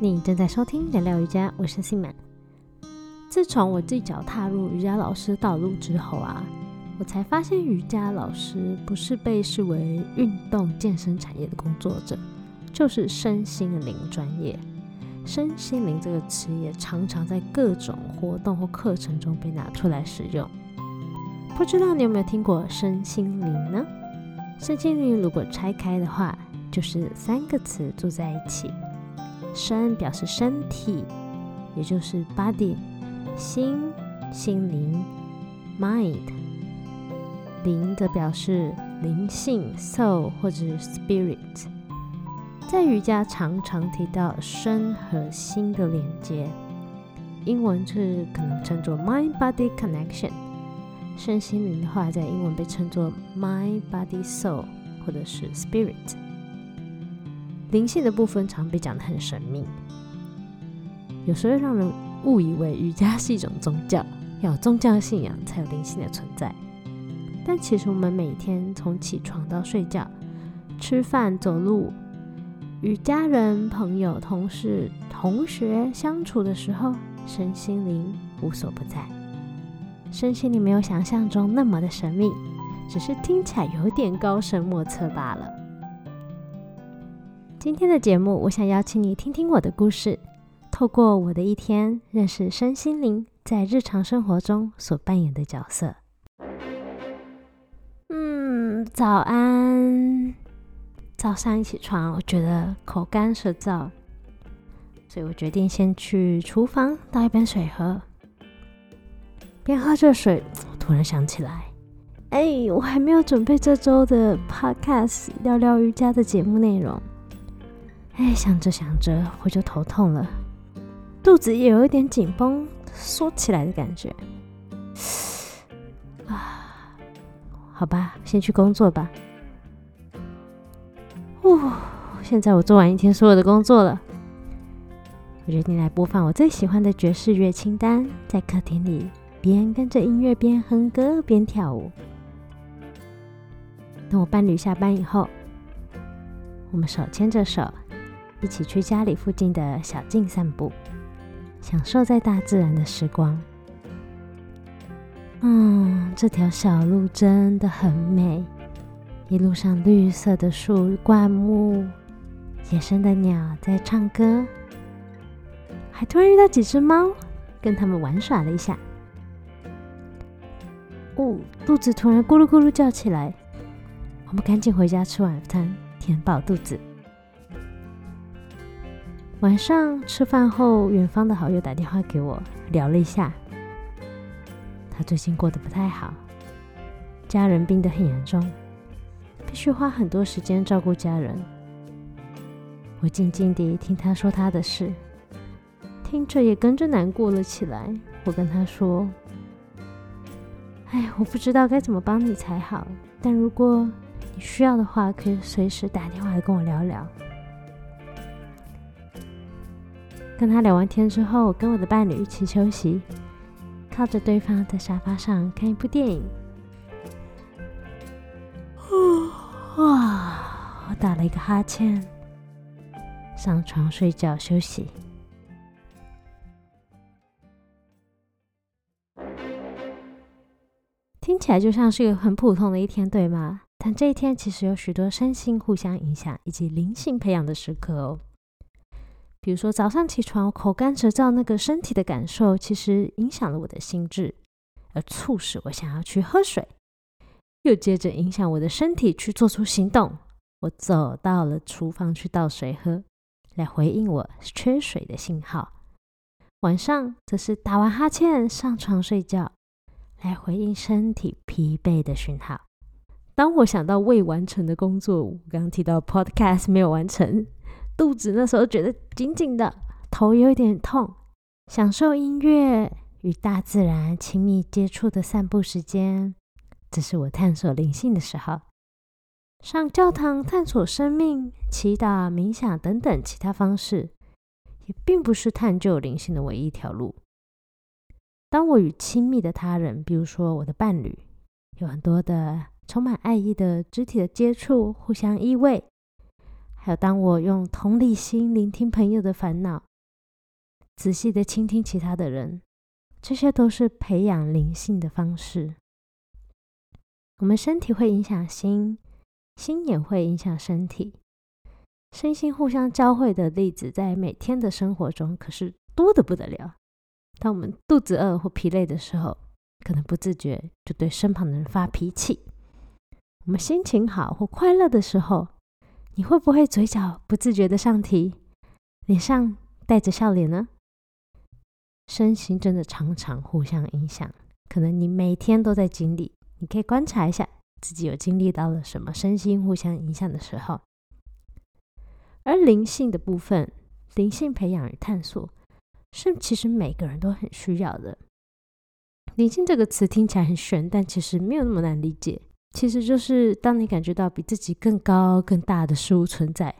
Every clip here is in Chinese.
你正在收听聊聊瑜伽，我是信满。自从我一脚踏入瑜伽老师道路之后啊，我才发现瑜伽老师不是被视为运动健身产业的工作者，就是身心灵专业。身心灵这个词也常常在各种活动或课程中被拿出来使用。不知道你有没有听过身心灵呢？身心灵如果拆开的话，就是三个词组在一起。身表示身体，也就是 body；心心灵 mind；灵则表示灵性 soul 或者是 spirit。在瑜伽常常提到身和心的连接，英文是可能称作 mind body connection。身心灵的话，在英文被称作 mind body soul 或者是 spirit。灵性的部分常被讲得很神秘，有时候让人误以为瑜伽是一种宗教，要有宗教信仰才有灵性的存在。但其实我们每天从起床到睡觉、吃饭、走路，与家人、朋友、同事、同学相处的时候，身心灵无所不在。身心灵没有想象中那么的神秘，只是听起来有点高深莫测罢了。今天的节目，我想邀请你听听我的故事，透过我的一天，认识身心灵在日常生活中所扮演的角色。嗯，早安。早上一起床，我觉得口干舌燥，所以我决定先去厨房倒一杯水喝。边喝着水，我突然想起来，哎，我还没有准备这周的 Podcast 聊聊瑜伽的节目内容。哎，想着想着，我就头痛了，肚子也有一点紧绷、缩起来的感觉。啊，好吧，先去工作吧。哦，现在我做完一天所有的工作了，我决定来播放我最喜欢的爵士乐清单，在客厅里边跟着音乐边哼歌边跳舞。等我伴侣下班以后，我们手牵着手。一起去家里附近的小径散步，享受在大自然的时光。嗯，这条小路真的很美，一路上绿色的树灌木，野生的鸟在唱歌，还突然遇到几只猫，跟它们玩耍了一下。哦，肚子突然咕噜咕噜叫起来，我们赶紧回家吃晚餐，填饱肚子。晚上吃饭后，远方的好友打电话给我，聊了一下。他最近过得不太好，家人病得很严重，必须花很多时间照顾家人。我静静地听他说他的事，听着也跟着难过了起来。我跟他说：“哎，我不知道该怎么帮你才好，但如果你需要的话，可以随时打电话来跟我聊聊。”跟他聊完天之后，跟我的伴侣一起休息，靠着对方在沙发上看一部电影。哇！我打了一个哈欠，上床睡觉休息。听起来就像是一个很普通的一天，对吗？但这一天其实有许多身心互相影响以及灵性培养的时刻哦。比如说，早上起床口干舌燥，那个身体的感受，其实影响了我的心智，而促使我想要去喝水，又接着影响我的身体去做出行动。我走到了厨房去倒水喝，来回应我缺水的信号。晚上则是打完哈欠上床睡觉，来回应身体疲惫的讯号。当我想到未完成的工作，我刚刚提到 Podcast 没有完成。肚子那时候觉得紧紧的，头有点痛。享受音乐与大自然亲密接触的散步时间，这是我探索灵性的时候。上教堂探索生命、祈祷、冥想等等其他方式，也并不是探究灵性的唯一一条路。当我与亲密的他人，比如说我的伴侣，有很多的充满爱意的肢体的接触，互相依偎。还有，当我用同理心聆听朋友的烦恼，仔细的倾听其他的人，这些都是培养灵性的方式。我们身体会影响心，心也会影响身体，身心互相交汇的例子，在每天的生活中可是多的不得了。当我们肚子饿或疲累的时候，可能不自觉就对身旁的人发脾气；我们心情好或快乐的时候，你会不会嘴角不自觉的上提，脸上带着笑脸呢？身心真的常常互相影响，可能你每天都在经历。你可以观察一下自己有经历到了什么身心互相影响的时候，而灵性的部分，灵性培养与探索是其实每个人都很需要的。灵性这个词听起来很玄，但其实没有那么难理解。其实就是当你感觉到比自己更高更大的事物存在，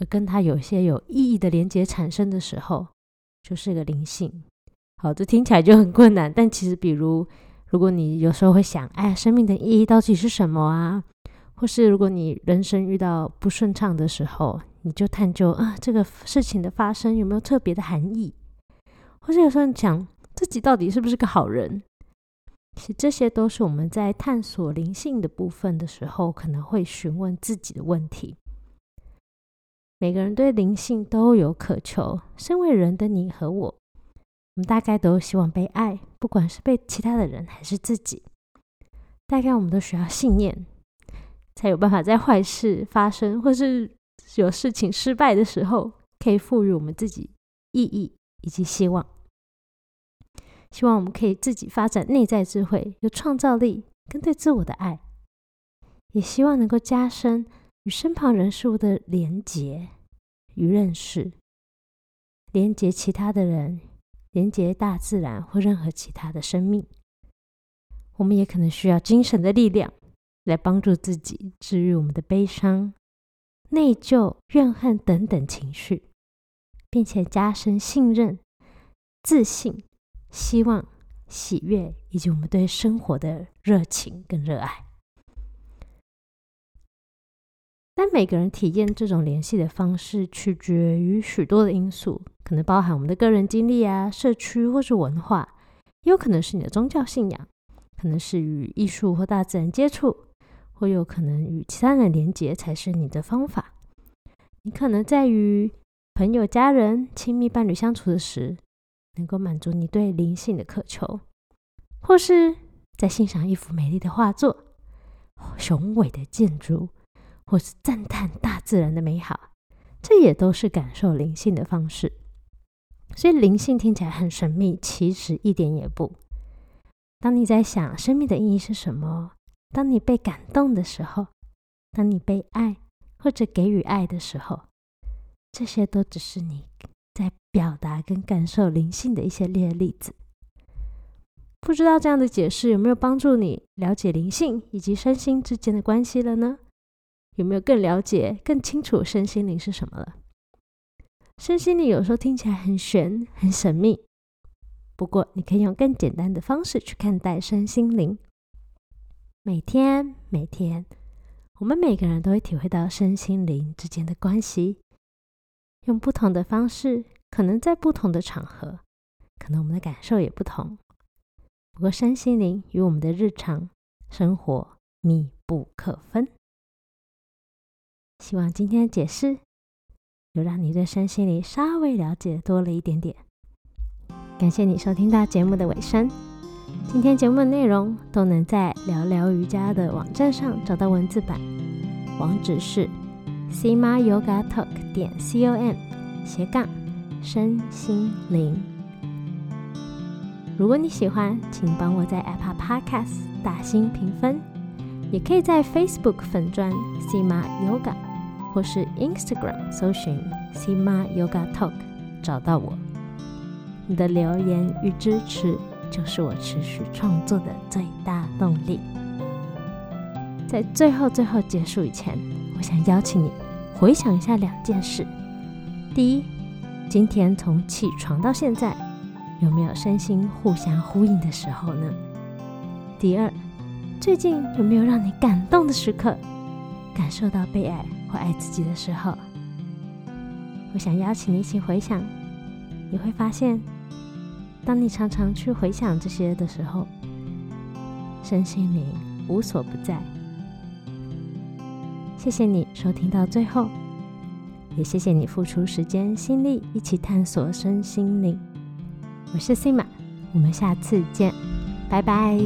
而跟它有些有意义的连接产生的时候，就是个灵性。好，这听起来就很困难，但其实比如。如果你有时候会想，哎，生命的意义到底是什么啊？或是如果你人生遇到不顺畅的时候，你就探究啊，这个事情的发生有没有特别的含义？或者有时候讲自己到底是不是个好人？其实这些都是我们在探索灵性的部分的时候，可能会询问自己的问题。每个人对灵性都有渴求，身为人的你和我。我们大概都希望被爱，不管是被其他的人还是自己。大概我们都需要信念，才有办法在坏事发生或是有事情失败的时候，可以赋予我们自己意义以及希望。希望我们可以自己发展内在智慧、有创造力跟对自我的爱，也希望能够加深与身旁人事物的连结与认识，连接其他的人。连接大自然或任何其他的生命，我们也可能需要精神的力量来帮助自己治愈我们的悲伤、内疚、怨恨等等情绪，并且加深信任、自信、希望、喜悦以及我们对生活的热情跟热爱。但每个人体验这种联系的方式，取决于许多的因素。可能包含我们的个人经历啊、社区或是文化，也有可能是你的宗教信仰，可能是与艺术或大自然接触，或有可能与其他人连接才是你的方法。你可能在与朋友、家人、亲密伴侣相处的时，能够满足你对灵性的渴求，或是在欣赏一幅美丽的画作、雄伟的建筑，或是赞叹大自然的美好，这也都是感受灵性的方式。所以灵性听起来很神秘，其实一点也不。当你在想生命的意义是什么，当你被感动的时候，当你被爱或者给予爱的时候，这些都只是你表达跟感受灵性的一些列例子。不知道这样的解释有没有帮助你了解灵性以及身心之间的关系了呢？有没有更了解、更清楚身心灵是什么了？身心灵有时候听起来很玄、很神秘，不过你可以用更简单的方式去看待身心灵。每天，每天，我们每个人都会体会到身心灵之间的关系，用不同的方式，可能在不同的场合，可能我们的感受也不同。不过，身心灵与我们的日常生活密不可分。希望今天的解释。就让你对身心灵稍微了解多了一点点。感谢你收听到节目的尾声。今天节目的内容都能在聊聊瑜伽的网站上找到文字版，网址是 sima yoga talk 点 com 斜杠身心灵。如果你喜欢，请帮我在 Apple Podcast 打新评分，也可以在 Facebook 粉专 sima yoga。或是 Instagram 搜寻 Sima Yoga Talk 找到我，你的留言与支持就是我持续创作的最大动力。在最后最后结束以前，我想邀请你回想一下两件事：第一，今天从起床到现在，有没有身心互相呼应的时候呢？第二，最近有没有让你感动的时刻，感受到被爱？或爱自己的时候，我想邀请你一起回想，你会发现，当你常常去回想这些的时候，身心灵无所不在。谢谢你收听到最后，也谢谢你付出时间心力一起探索身心灵。我是 Sima，我们下次见，拜拜。